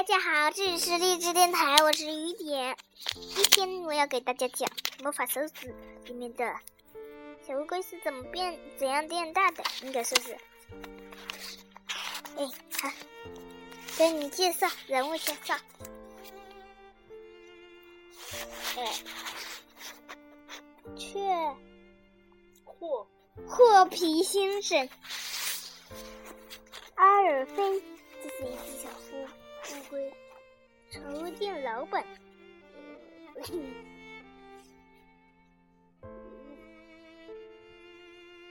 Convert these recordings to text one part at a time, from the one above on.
大家好，这里是励志电台，我是雨点。今天我要给大家讲《魔法手指》里面的小乌龟是怎么变、怎样变大的，应该说是。哎，好，给你介绍人物介绍。哎，雀霍霍皮先生，阿尔菲，乌龟，宠物店老板。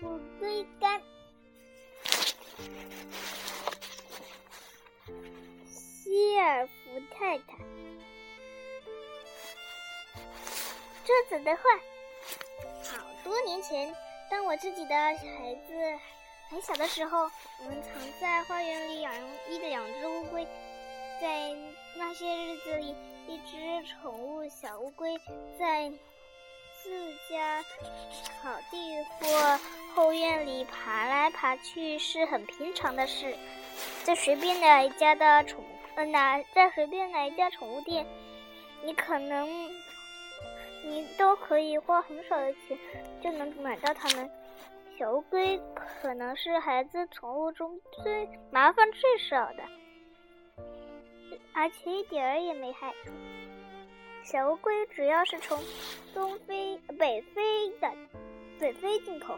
乌龟干，希尔福太太。这子的话，好多年前，当我自己的孩子很小的时候，我们藏在花园里养一的两只乌龟。在那些日子里，一只宠物小乌龟在自家草地或后院里爬来爬去是很平常的事。在随便哪一家的宠，呃，哪在随便哪一家宠物店，你可能。你都可以花很少的钱就能买到它们。小乌龟可能是孩子宠物中最麻烦最少的，而且一点儿也没害处。小乌龟主要是从东非、北非的北非进口，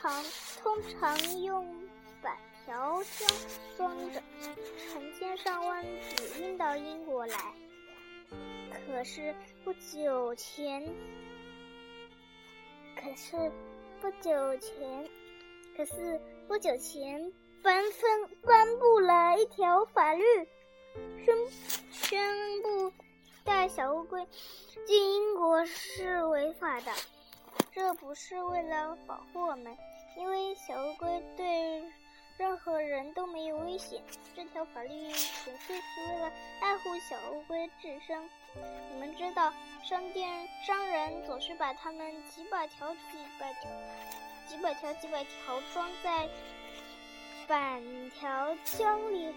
常通常用板。条箱装着，成千上万只运到英国来。可是不久前，可是不久前，可是不久前颁分颁布了一条法律，宣宣布带小乌龟进英国是违法的。这不是为了保护我们，因为小乌龟对。任何人都没有危险。这条法律纯粹是为了爱护小乌龟自身。你们知道，商店商人总是把它们几百条、几百条、几百条、几百条装在板条箱里，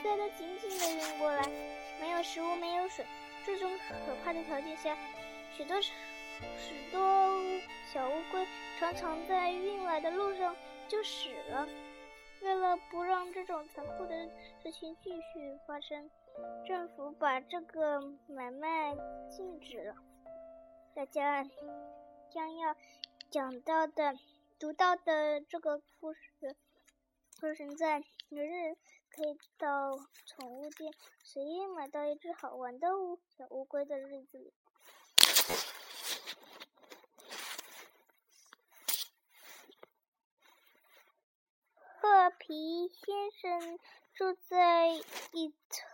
塞得紧紧的运过来。没有食物，没有水，这种可怕的条件下，许多许多小乌龟常常在运来的路上就死了。为了不让这种残酷的事情继续发生，政府把这个买卖禁止了。大家将要讲到的、读到的这个故事，发生在明日可以到宠物店随意买到一只好玩的小乌龟的日子里。褐皮先生住在一层，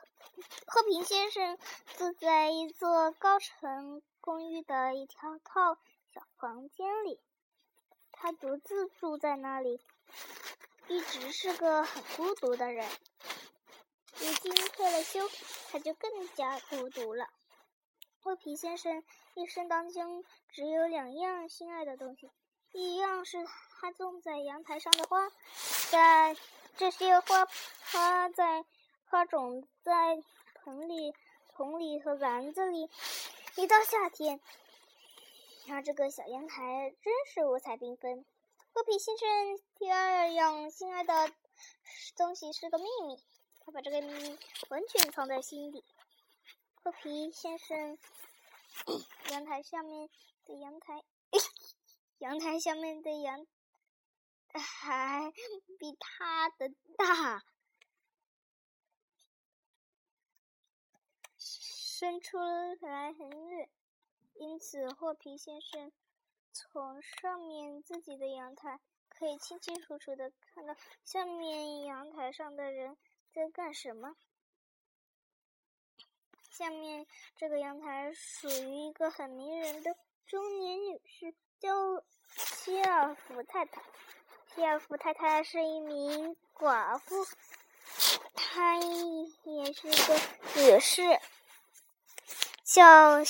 褐皮先生住在一座高层公寓的一条套小房间里。他独自住在那里，一直是个很孤独的人。如今退了休，他就更加孤独了。褐皮先生一生当中只有两样心爱的东西。一样是他种在阳台上的花，在这些花花在花种在盆里、桶里和篮子里。一到夏天，他这个小阳台真是五彩缤纷。褐皮先生第二样心爱的东西是个秘密，他把这个秘密完全藏在心底。褐皮先生阳台下面的阳台。阳台下面的阳台比他的大，伸出来很远，因此霍皮先生从上面自己的阳台可以清清楚楚的看到下面阳台上的人在干什么。下面这个阳台属于一个很迷人的中年女士。叫希尔福太太。希尔福太太是一名寡妇，她也是个女士。叫，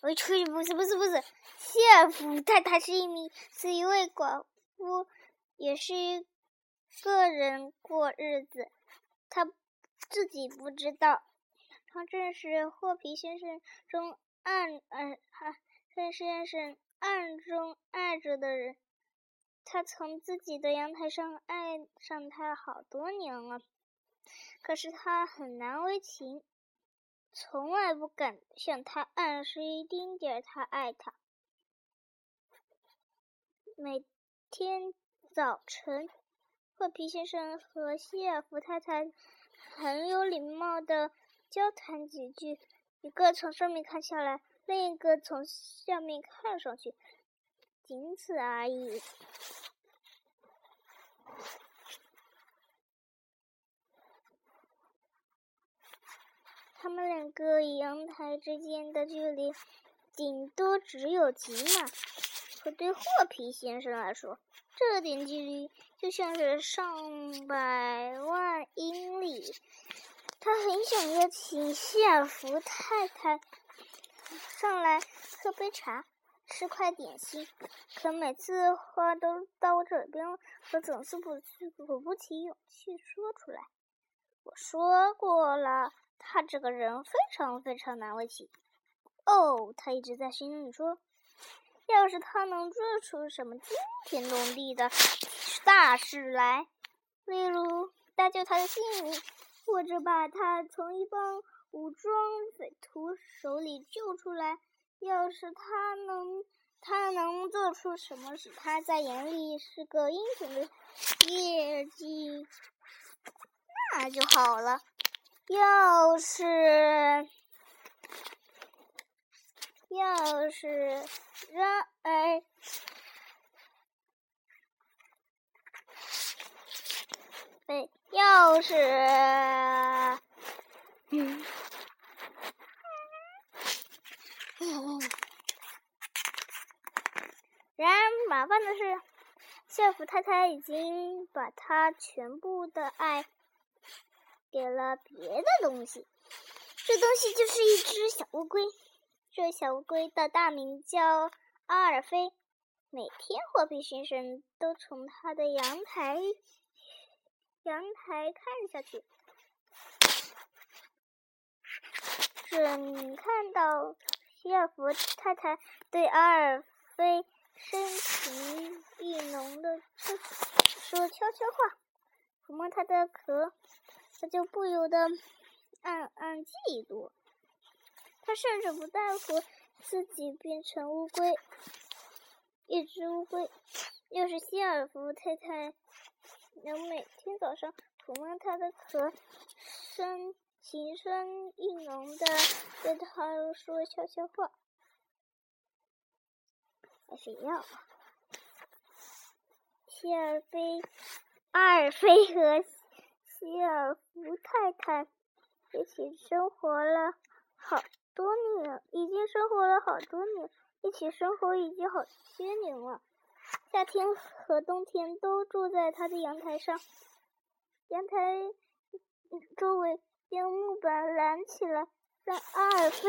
我去，不是不是不是，希尔福太太是一名是一位寡妇，也是一个人过日子，他自己不知道。他正是霍皮先生中暗暗哈，霍先生暗中爱着的人。他从自己的阳台上爱上他好多年了，可是他很难为情，从来不敢向他暗示一丁点儿他爱他。每天早晨，霍皮先生和希尔弗太太很有礼貌的交谈几句，一个从上面看下来，另一个从下面看上去。仅此而已。们两个阳台之间的距离，顶多只有几码。可对霍皮先生来说，这点距离就像是上百万英里。他很想邀请希尔弗太太上来喝杯茶。吃块点心，可每次话都到我这边，我总是不鼓不起勇气说出来。我说过了，他这个人非常非常难为情。哦，他一直在心里说，要是他能做出什么惊天动地的大事来，例如搭救他的性命，或者把他从一帮武装匪徒手里救出来。要是他能，他能做出什么使他在眼里是个英雄的业绩，那就好了。要是，要是，然而，对，要是，嗯。然而麻烦的是，校服太太已经把她全部的爱给了别的东西。这东西就是一只小乌龟。这小乌龟的大名叫阿尔菲。每天，霍皮先生都从他的阳台阳台看下去，准看到。希尔弗太太对阿尔菲深情意浓的说说悄悄话，抚摸他的壳，他就不由得暗暗嫉妒。他甚至不在乎自己变成乌龟，一只乌龟。要是希尔夫太太能每天早上抚摸他的壳，深。情深意浓的对他说悄悄话，还是要。希尔菲、阿尔菲和希尔弗太太一起生活了好多年，已经生活了好多年，一起生活已经好些年了。夏天和冬天都住在他的阳台上，阳台周围。用木板拦起来，让阿尔菲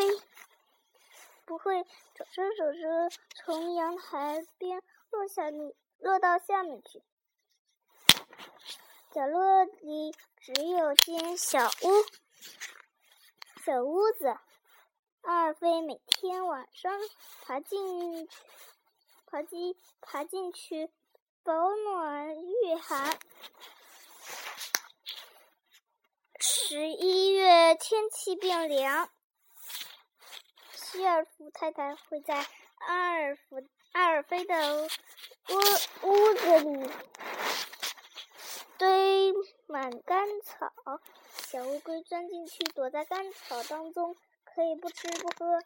不会走着走着从阳台边落下你落到下面去。角落里只有间小屋，小屋子。阿尔菲每天晚上爬进爬进爬进去保暖御寒。十一月天气变凉，希尔弗太太会在阿尔弗阿尔菲的屋屋子里堆满干草，小乌龟钻进去躲在干草当中，可以不吃不喝，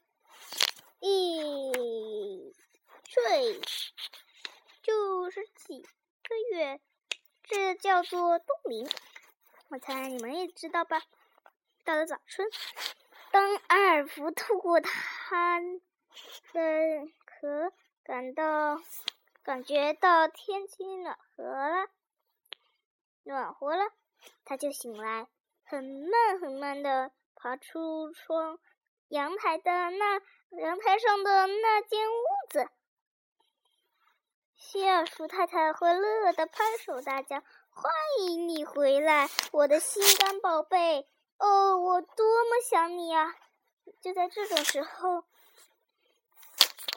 一睡就是几个月，这叫做冬眠。我猜你们也知道吧。到了早春，当阿尔弗透过它的壳感到感觉到天气暖和了，暖和了，他就醒来，很慢很慢的爬出窗阳台的那阳台上的那间屋子。希尔叔太太会乐得拍手大叫：“欢迎你回来，我的心肝宝贝！哦，我多么想你啊！”就在这种时候，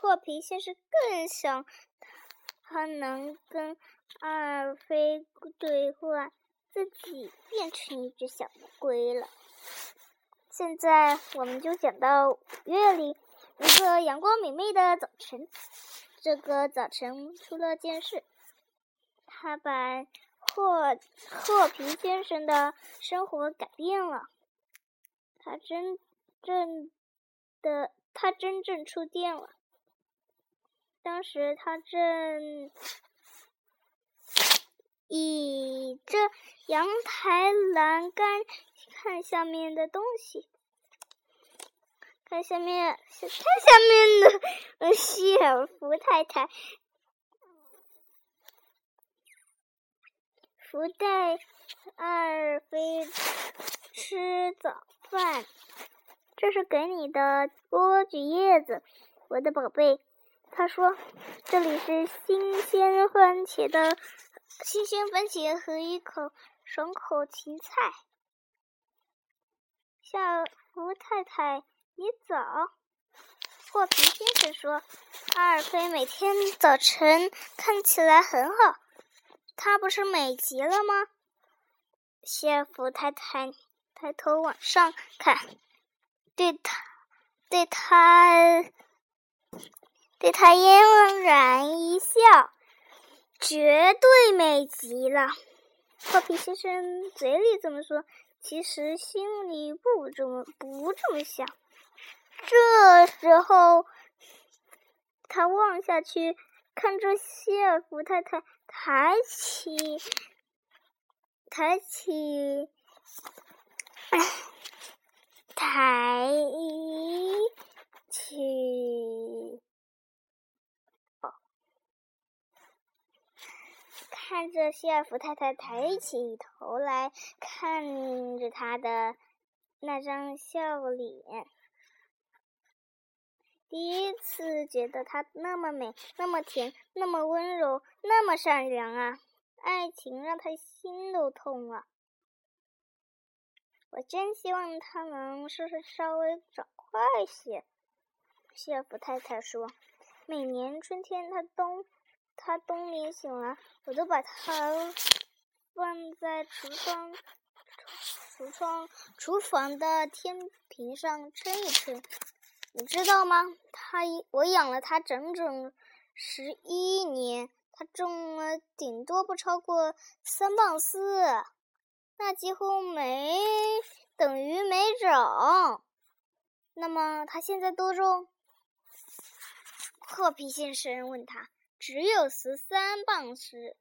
破皮先生更想他能跟二飞对话，自己变成一只小乌龟了。现在我们就讲到五月里一个阳光明媚的早晨。这个早晨出了件事，他把霍霍皮先生的生活改变了。他真正的他真正触电了。当时他正倚着阳台栏杆看下面的东西。看下面，看下面的希尔福太太，福袋二飞吃早饭。这是给你的莴苣叶子，我的宝贝。他说：“这里是新鲜番茄的，新鲜番茄和一口爽口芹菜。”小福太太。你早，霍皮先生说：“阿尔菲每天早晨看起来很好，他不是美极了吗？”谢弗太太抬头往上看，对他，对他，对他嫣然一笑，绝对美极了。霍皮先生嘴里这么说，其实心里不这么不这么想。这时候，他望下去，看着谢尔福太太抬起、抬起、抬起，看着希尔福太太抬起头来看着他的那张笑脸。第一次觉得她那么美，那么甜，那么温柔，那么善良啊！爱情让他心都痛了。我真希望他能稍稍稍微长快些。谢福太太说：“每年春天，他冬他冬眠醒来，我都把它放在厨房橱窗厨房的天平上称一称。”你知道吗？它我养了它整整十一年，它重了顶多不超过三磅四，那几乎没等于没长。那么它现在多重？褐皮先生问他。只有十三磅时。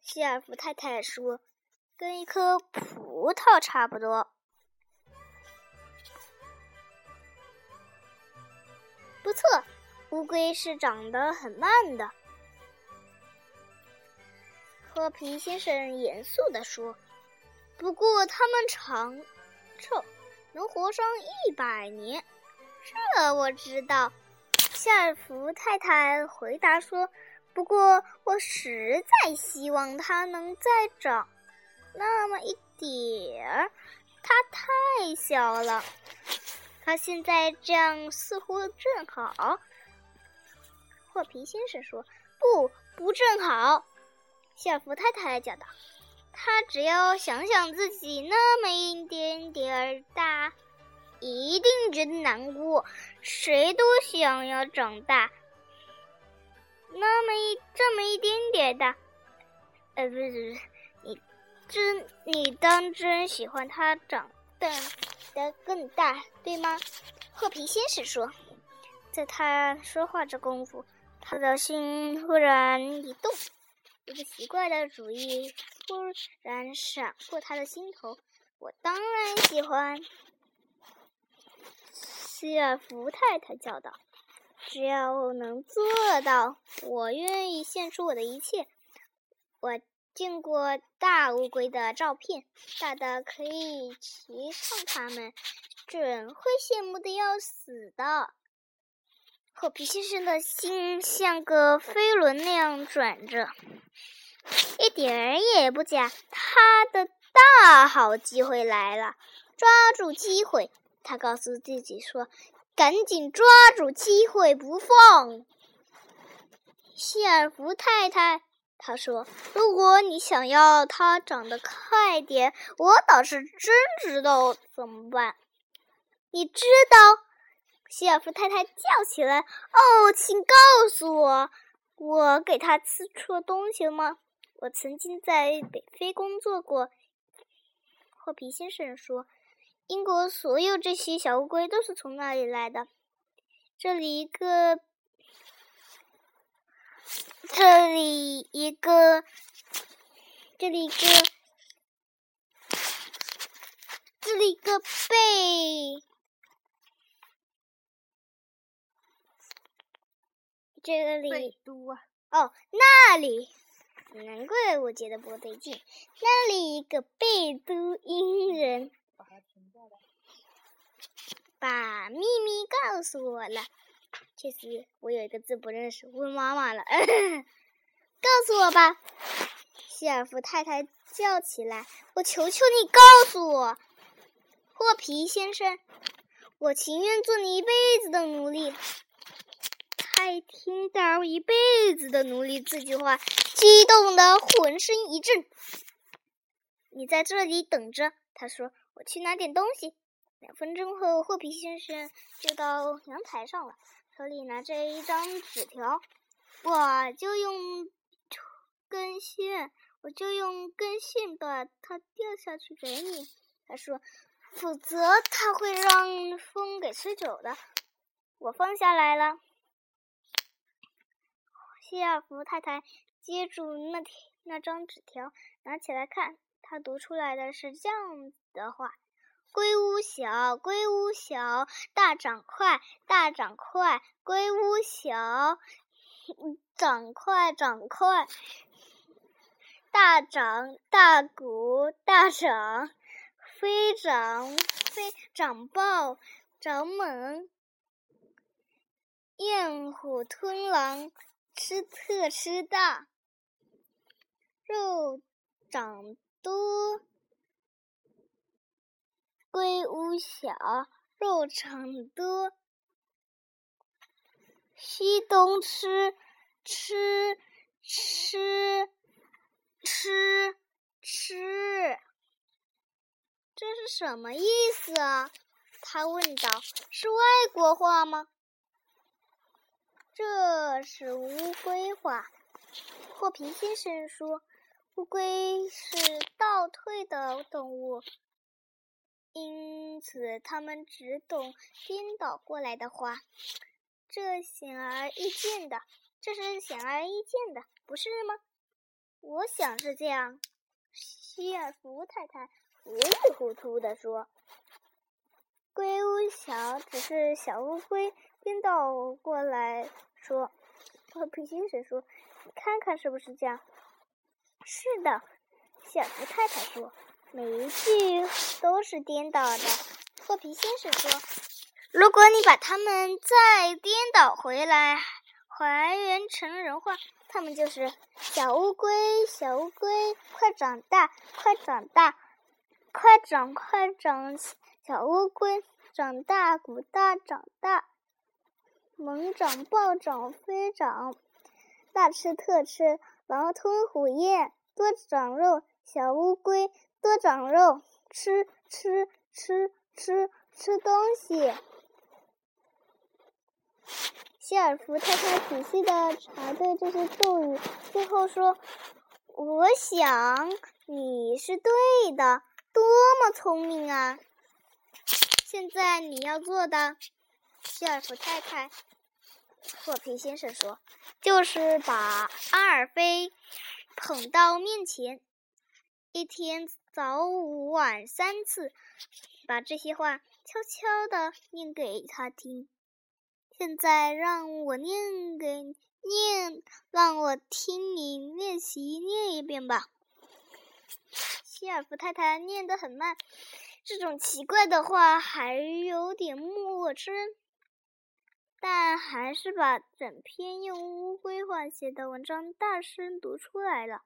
希尔弗太太说。跟一颗葡萄差不多，不错。乌龟是长得很慢的，和皮先生严肃地说。不过它们长寿，能活上一百年，这我知道。夏尔福太太回答说。不过我实在希望它能再长。那么一点儿，它太小了。它现在这样似乎正好。霍皮先生说：“不，不正好。”夏尔福太太叫道：“他只要想想自己那么一点点儿，一定觉得难过。谁都想要长大，那么一这么一点点大。呃，不是，不是。”你真，你当真喜欢它长得的更大，对吗？褐皮先生说。在他说话这功夫，他的心忽然一动，一个奇怪的主意突然闪过他的心头。我当然喜欢。希尔福太太叫道：“只要能做到，我愿意献出我的一切。”我。见过大乌龟的照片，大的可以骑上它们，准会羡慕的要死的。霍皮先生的心像个飞轮那样转着，一点儿也不假。他的大好机会来了，抓住机会！他告诉自己说：“赶紧抓住机会不放。”希尔弗太太，他说：“如果你想要它长得快点，我倒是真知道怎么办。你知道？”希尔弗太太叫起来：“哦，请告诉我，我给他吃错东西了吗？我曾经在北非工作过。”霍皮先生说：“英国所有这些小乌龟都是从那里来的。这里一个，这里一个，这里一个，这里一个贝。”这里哦，那里，难怪我觉得不对劲。那里一个贝都因人把把秘密告诉我了。确实，我有一个字不认识，问妈妈了。告诉我吧，希尔夫太太叫起来：“我求求你告诉我，霍皮先生，我情愿做你一辈子的奴隶。”他听到“一辈子的奴隶”这句话，激动的浑身一震。你在这里等着，他说：“我去拿点东西。”两分钟后，霍皮先生就到阳台上了，手里拿着一张纸条。我就用根线，我就用根线把它掉下去给你。他说：“否则它会让风给吹走的。”我放下来了。希尔弗太太接住那那张纸条，拿起来看。他读出来的是这样的话：“龟屋小，龟屋小，大长快，大长快，龟屋小，长快，长快，大长大鼓，大长，飞长飞长暴，长猛，焰虎吞狼。”吃特吃大，肉长多；龟屋小，肉长多。西东吃，吃吃吃吃，这是什么意思啊？他问道。是外国话吗？这是乌龟话。霍皮先生说：“乌龟是倒退的动物，因此他们只懂颠倒过来的话。这显而易见的，这是显而易见的，不是吗？”我想是这样。希尔福太太糊里糊涂地说：“龟屋小，只是小乌龟颠倒过来。”说，霍皮先生说：“你看看是不是这样？”是的，小福太太说：“每一句都是颠倒的。”破皮先生说：“如果你把它们再颠倒回来，还原成人话，它们就是小乌龟，小乌龟，快长大，快长大，快长，快长，小乌龟长大，鼓大长大。”猛长、暴长、飞长，大吃特吃，狼吞虎咽，多长肉，小乌龟多长肉，吃吃吃吃吃东西。希尔弗太太仔细的查对这些咒语，最后说：“我想你是对的，多么聪明啊！现在你要做的。”希尔弗太太，霍皮先生说：“就是把阿尔菲捧到面前，一天早晚三次，把这些话悄悄的念给他听。现在让我念给念，让我听你练习念一遍吧。”希尔弗太太念得很慢，这种奇怪的话还有点陌生。但还是把整篇用乌龟话写的文章大声读出来了。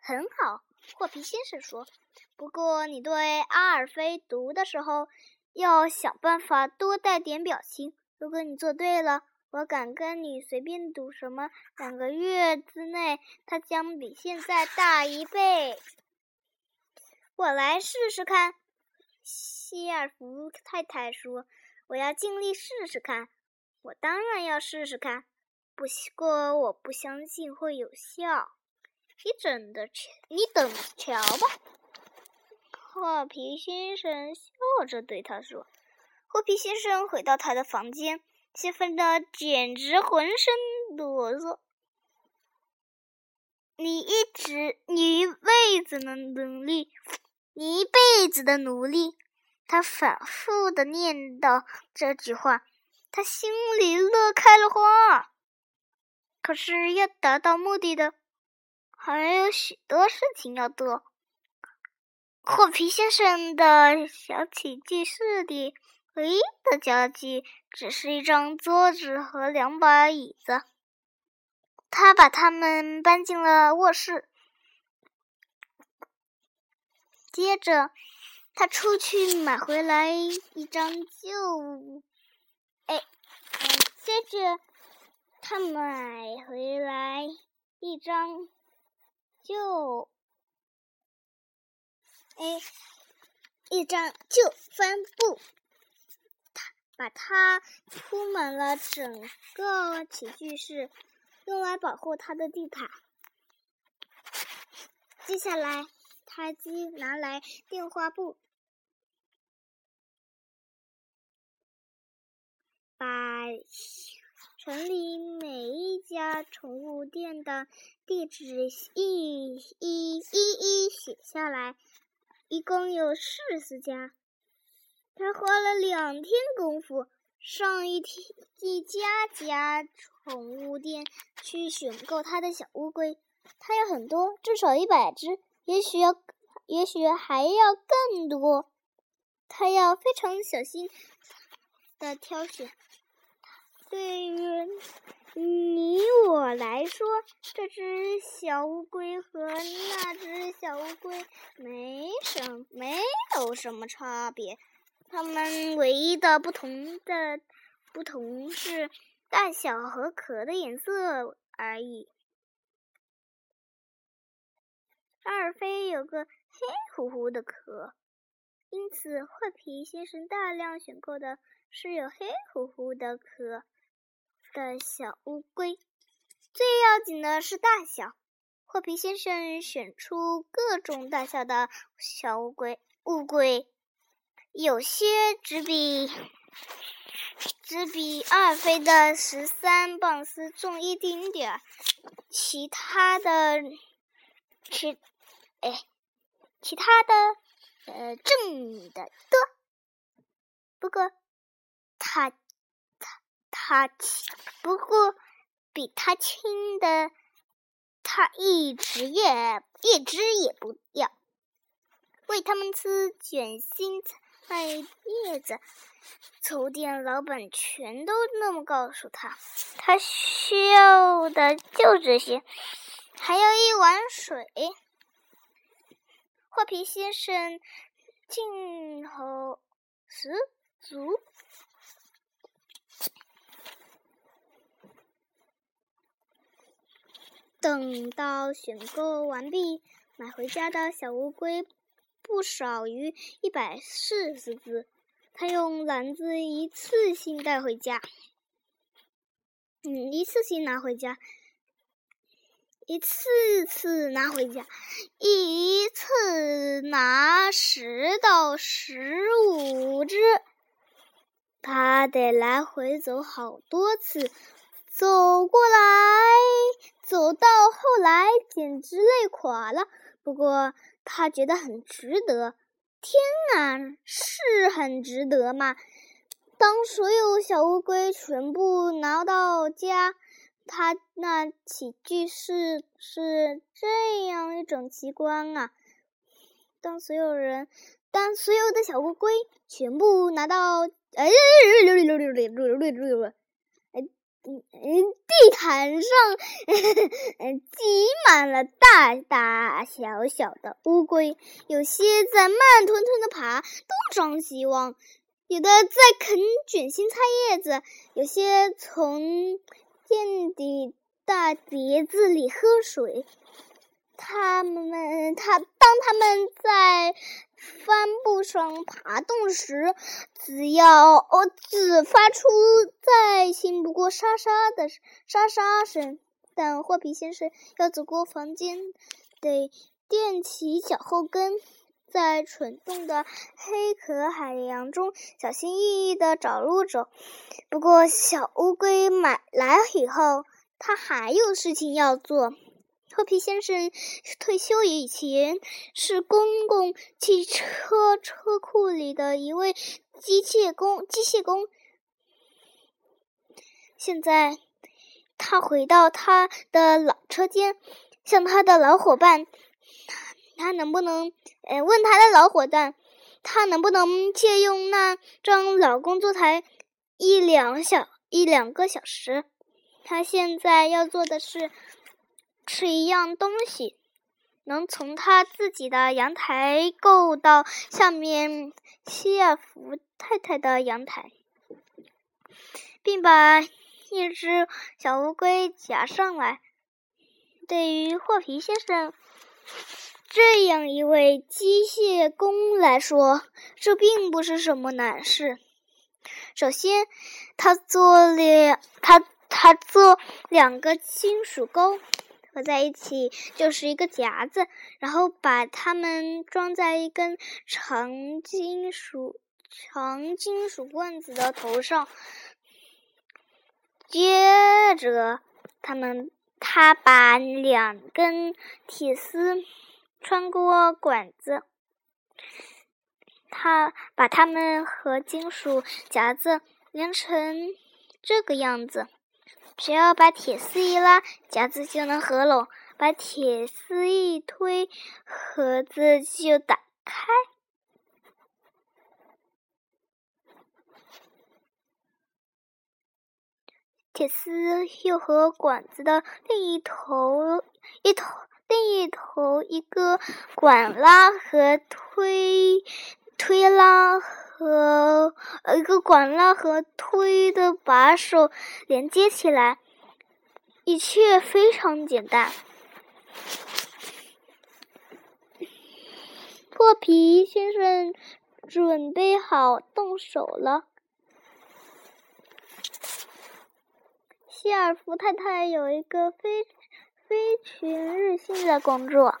很好，霍皮先生说。不过你对阿尔菲读的时候，要想办法多带点表情。如果你做对了，我敢跟你随便赌什么，两个月之内，它将比现在大一倍。我来试试看。希尔弗太太说：“我要尽力试试看。”我当然要试试看，不过我不相信会有效。你等的瞧，你等瞧吧。画皮先生笑着对他说：“霍皮先生回到他的房间，兴奋的简直浑身哆嗦。你一直，你一辈子的努力，你一辈子的努力。”他反复的念叨这句话。他心里乐开了花，可是要达到目的的还有许多事情要做。霍皮先生的小起居室里唯一的家具只是一张桌子和两把椅子，他把它们搬进了卧室。接着，他出去买回来一张旧。哎，接着他买回来一张旧，哎，一张旧帆布，他把它铺满了整个起居室，用来保护他的地毯。接下来，他即拿来电话布。把城里每一家宠物店的地址一一一一写下来，一共有四十家。他花了两天功夫，上一天一家家宠物店去选购他的小乌龟。他有很多，至少一百只，也许要，也许还要更多。他要非常小心的挑选。对于你我来说，这只小乌龟和那只小乌龟没什没有什么差别，它们唯一的不同的不同是大小和壳的颜色而已。阿尔菲有个黑乎乎的壳，因此坏皮先生大量选购的是有黑乎乎的壳。的小乌龟，最要紧的是大小。霍皮先生选出各种大小的小乌龟，乌龟有些只比只比阿尔菲的十三磅斯重一丁点儿，其他的其哎，其他的呃重的多。不过他。他轻，不过比他轻的，他一直也一只也不要。喂他们吃卷心菜叶子，酒店老板全都那么告诉他。他需要的就这些，还要一碗水。画皮先生镜头十足。等到选购完毕，买回家的小乌龟不少于一百四十只。他用篮子一次性带回家，嗯，一次性拿回家，一次次拿回家，一次拿十到十五只。他得来回走好多次，走过来。走到后来，简直累垮了。不过他觉得很值得。天哪，是很值得嘛！当所有小乌龟全部拿到家，他那起居室是这样一种奇观啊！当所有人，当所有的小乌龟全部拿到，哎，溜溜溜溜溜溜溜溜嗯地毯上挤满了大大小小的乌龟，有些在慢吞吞的爬，东张西望；有的在啃卷心菜叶子，有些从垫底大碟子里喝水。他们，他当他们在帆布上爬动时，只要哦，只发出再轻不过沙沙的沙沙声。但霍皮先生要走过房间，得踮起脚后跟，在蠢动的黑壳海洋中小心翼翼地找路走。不过，小乌龟买来以后，它还有事情要做。霍皮先生退休以前是公共汽车车库里的一位机械工。机械工。现在，他回到他的老车间，向他的老伙伴，他能不能，呃，问他的老伙伴，他能不能借用那张老工作台一两小一两个小时？他现在要做的是。是一样东西，能从他自己的阳台够到下面希尔弗太太的阳台，并把一只小乌龟夹上来。对于霍皮先生这样一位机械工来说，这并不是什么难事。首先，他做了他他做两个金属钩。合在一起就是一个夹子，然后把它们装在一根长金属长金属棍子的头上。接着，他们他把两根铁丝穿过管子，他把它们和金属夹子连成这个样子。只要把铁丝一拉，夹子就能合拢；把铁丝一推，盒子就打开。铁丝又和管子的另一头、一头、另一头一个管拉和推、推拉。和一个管拉和推的把手连接起来，一切非常简单。破皮先生准备好动手了。希尔弗太太有一个非非全日性的工作，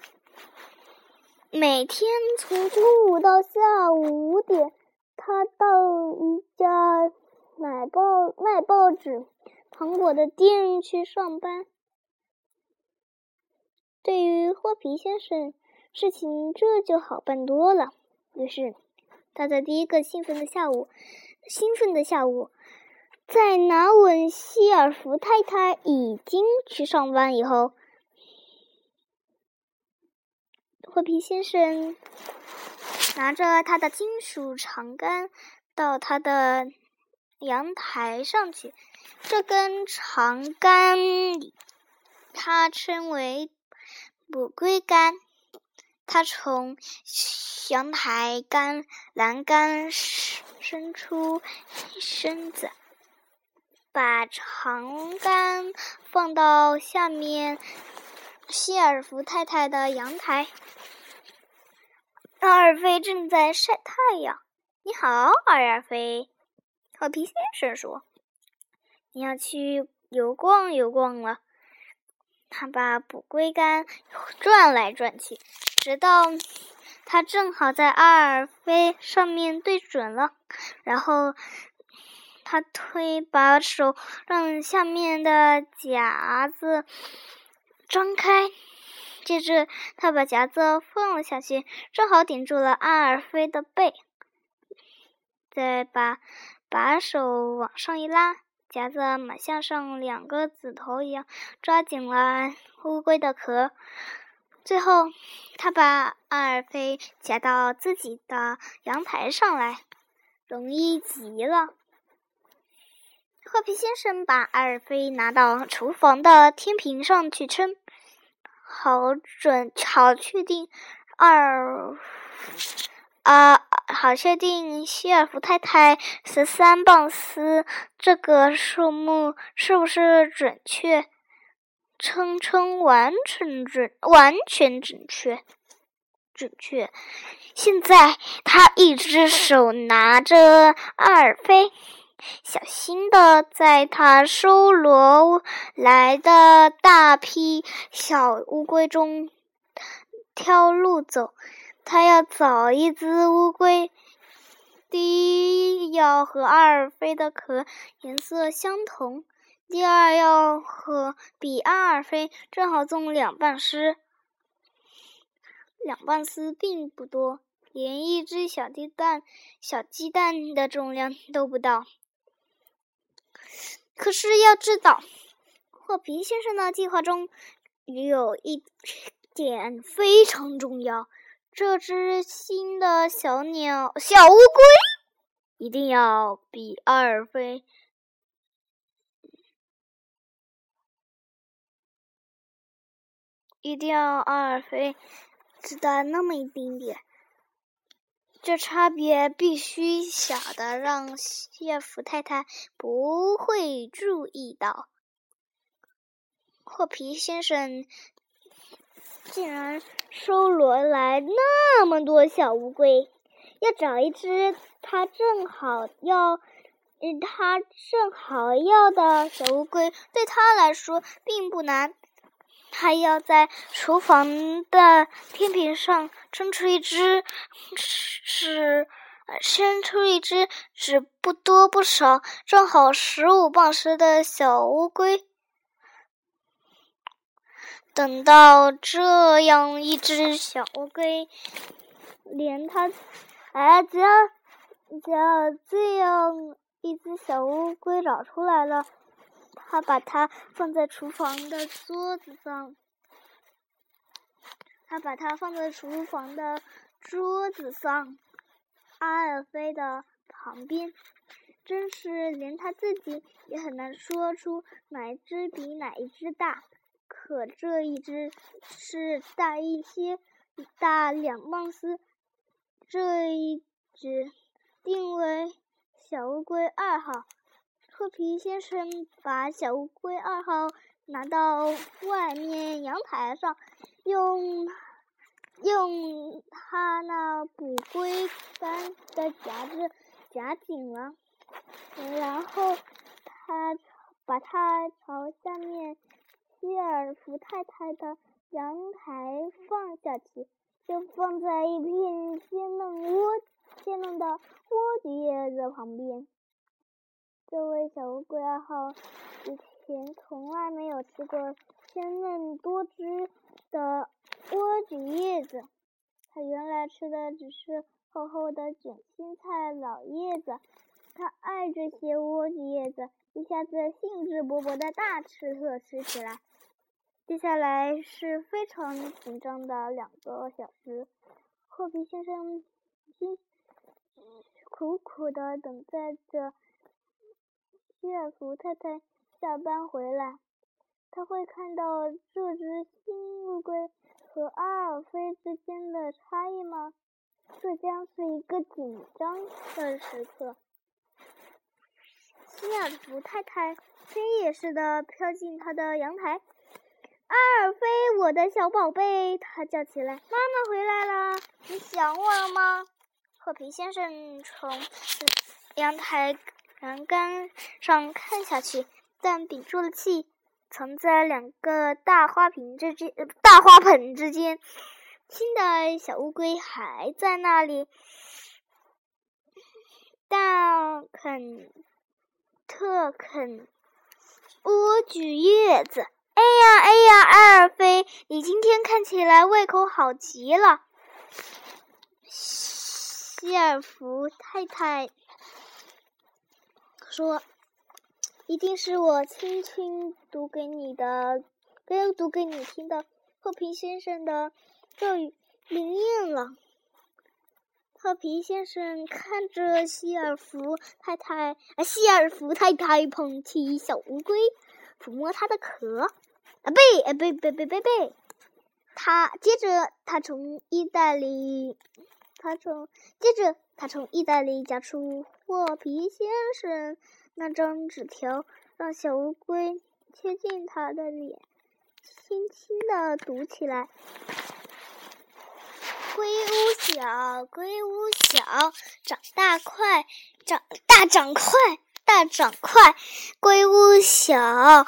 每天从中午到下午五点。他到一家买报卖报纸、糖果的店去上班。对于霍皮先生，事情这就好办多了。于是，他在第一个兴奋的下午，兴奋的下午，在拿稳希尔弗太太已经去上班以后，霍皮先生。拿着他的金属长杆到他的阳台上去。这根长杆，他称为捕龟杆。他从阳台杆栏杆伸出身子，把长杆放到下面希尔弗太太的阳台。阿尔菲正在晒太阳。你好，阿尔菲。火皮先生说：“你要去游逛游逛了。”他把捕龟杆转来转去，直到他正好在阿尔菲上面对准了。然后他推把手，让下面的夹子张开。接着，他把夹子放了下去，正好顶住了阿尔菲的背。再把把手往上一拉，夹子马像上两个指头一样抓紧了乌龟的壳。最后，他把阿尔菲夹到自己的阳台上来，容易极了。褐皮先生把阿尔菲拿到厨房的天平上去称，好准，好确定二啊，好确定希尔弗太太十三磅斯这个数目是不是准确？称称完全准，完全准确，准确。现在他一只手拿着阿尔菲。小心的在他收罗来的大批小乌龟中挑路走。他要找一只乌龟，第一要和阿尔菲的壳颜色相同，第二要和比阿尔菲正好重两磅丝。两磅丝并不多，连一只小鸡蛋、小鸡蛋的重量都不到。可是要知道，霍皮先生的计划中有一点非常重要：这只新的小鸟、小乌龟一定要比阿尔菲，一定要阿尔菲只大那么一丁点。这差别必须小的让谢福太太不会注意到。霍皮先生竟然收罗来那么多小乌龟，要找一只他正好要，嗯，他正好要的小乌龟，对他来说并不难。他要在厨房的天平上称出一只，是称出一只只不多不少，正好十五磅时的小乌龟。等到这样一只小乌龟，连他，哎，只要只要这样一只小乌龟找出来了。他把它放在厨房的桌子上，他把它放在厨房的桌子上，阿尔菲的旁边。真是连他自己也很难说出哪一只比哪一只大。可这一只是大一些，大两磅丝。这一只定为小乌龟二号。褐皮先生把小乌龟二号拿到外面阳台上，用用他那捕龟杆的夹子夹紧了，然后他把它朝下面希尔福太太的阳台放下去，就放在一片鲜嫩窝鲜嫩的莴苣叶子旁边。这位小乌龟二号以前从来没有吃过鲜嫩多汁的莴苣叶子，它原来吃的只是厚厚的卷心菜老叶子。它爱这些莴苣叶子，一下子兴致勃勃的大吃特吃起来。接下来是非常紧张的两个小时，褐皮先生辛苦苦的等待着。希尔弗太太下班回来，他会看到这只新乌龟和阿尔菲之间的差异吗？这将是一个紧张的时刻。希尔弗太太飞也似的飘进他的阳台。阿尔菲，我的小宝贝，他叫起来：“妈妈回来了，你想我了吗？”褐皮先生从阳台。栏杆上看下去，但屏住了气，藏在两个大花瓶之间、大花盆之间。新的小乌龟还在那里，但肯特啃莴苣叶子。哎呀哎呀，艾尔菲，你今天看起来胃口好极了。希尔弗太太。说，一定是我轻轻读给你的，跟读给你听的。破皮先生的咒语灵验了，褐皮先生看着希尔弗太太，啊，希尔弗太太捧起小乌龟，抚摸它的壳，啊背，啊背背背背背。他接着，他从衣袋里，他从接着，他从衣袋里夹出霍皮先生那张纸条，让小乌龟贴近他的脸，轻轻地读起来。龟屋小，龟屋小，长大快，长大长快，大长快。龟屋小，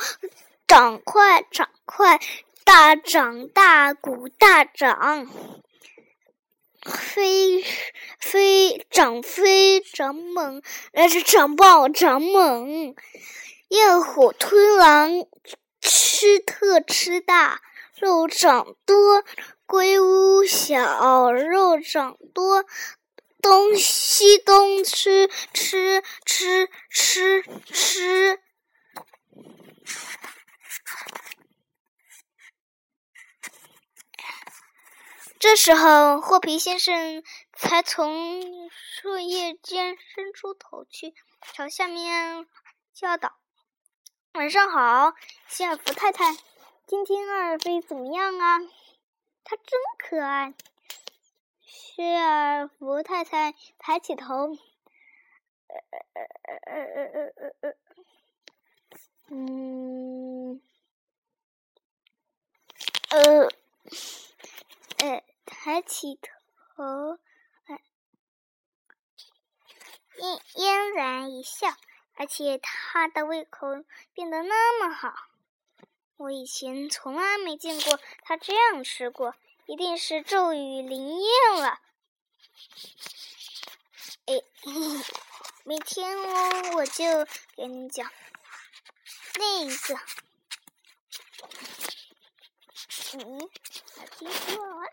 长快，长快，大长大，鼓大长。飞飞长飞长猛，呃是长暴长猛。焰火吞狼，吃特吃大，肉长多。龟屋小，肉长多，东西东吃吃吃吃吃。这时候，霍皮先生才从树叶间伸出头去，朝下面叫道：“晚上好，希尔福太太，今天阿尔菲怎么样啊？他真可爱。”希尔福太太抬起头，呃呃呃呃呃呃呃，嗯，呃。抬起头来，嫣嫣然一笑，而且他的胃口变得那么好。我以前从来没见过他这样吃过，一定是咒语灵验了。哎，明天哦，我就给你讲另一个。嗯，把听说完。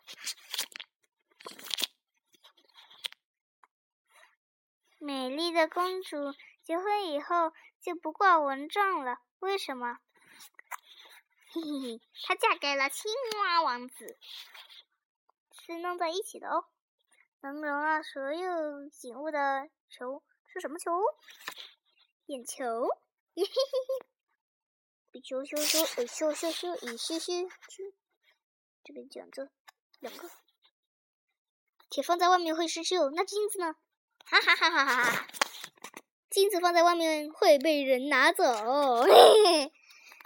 美丽的公主结婚以后就不挂蚊帐了，为什么？嘿嘿嘿，她嫁给了青蛙王子，是弄在一起的哦。能容纳所有景物的球是什么球？眼球。嘿嘿嘿，咻咻咻，咻咻咻，咻咻咻。这边讲着两个。铁放在外面会生锈，那金子呢？哈哈哈哈哈哈！镜子放在外面会被人拿走。嘿嘿，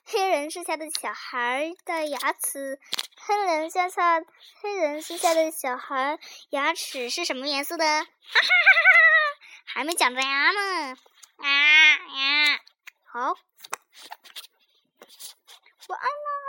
黑人剩下的小孩的牙齿，黑人剩下黑人剩下的小孩牙齿是什么颜色的？哈哈哈哈哈！还没讲完呢。啊呀，好，晚安了。